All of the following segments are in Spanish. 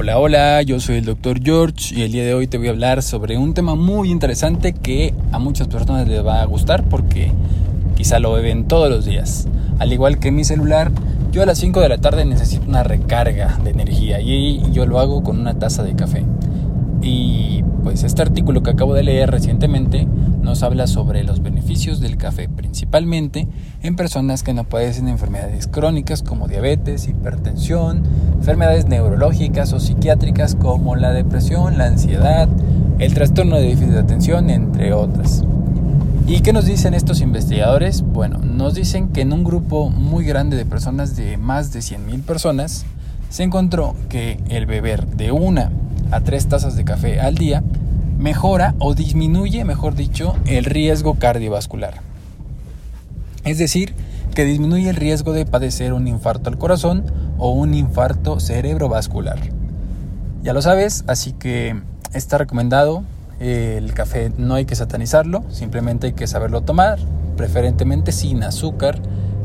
Hola, hola, yo soy el Dr. George y el día de hoy te voy a hablar sobre un tema muy interesante que a muchas personas les va a gustar porque quizá lo beben todos los días. Al igual que mi celular, yo a las 5 de la tarde necesito una recarga de energía y yo lo hago con una taza de café. Y pues este artículo que acabo de leer recientemente nos habla sobre los beneficios del café, principalmente en personas que no padecen enfermedades crónicas como diabetes, hipertensión, enfermedades neurológicas o psiquiátricas como la depresión, la ansiedad, el trastorno de déficit de atención, entre otras. ¿Y qué nos dicen estos investigadores? Bueno, nos dicen que en un grupo muy grande de personas, de más de 100.000 personas, se encontró que el beber de una a tres tazas de café al día mejora o disminuye, mejor dicho, el riesgo cardiovascular. Es decir, que disminuye el riesgo de padecer un infarto al corazón o un infarto cerebrovascular. Ya lo sabes, así que está recomendado. El café no hay que satanizarlo, simplemente hay que saberlo tomar, preferentemente sin azúcar.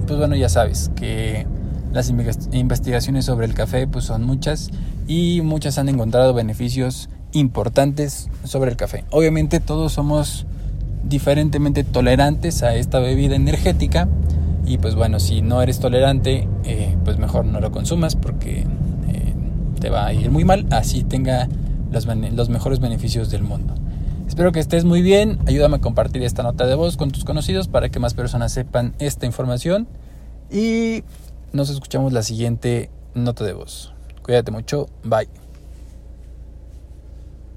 Pues bueno, ya sabes que las investigaciones sobre el café pues son muchas y muchas han encontrado beneficios importantes sobre el café. Obviamente todos somos diferentemente tolerantes a esta bebida energética y pues bueno, si no eres tolerante, eh, pues mejor no lo consumas porque eh, te va a ir muy mal, así tenga los, los mejores beneficios del mundo. Espero que estés muy bien, ayúdame a compartir esta nota de voz con tus conocidos para que más personas sepan esta información y nos escuchamos la siguiente nota de voz. Cuídate mucho, bye.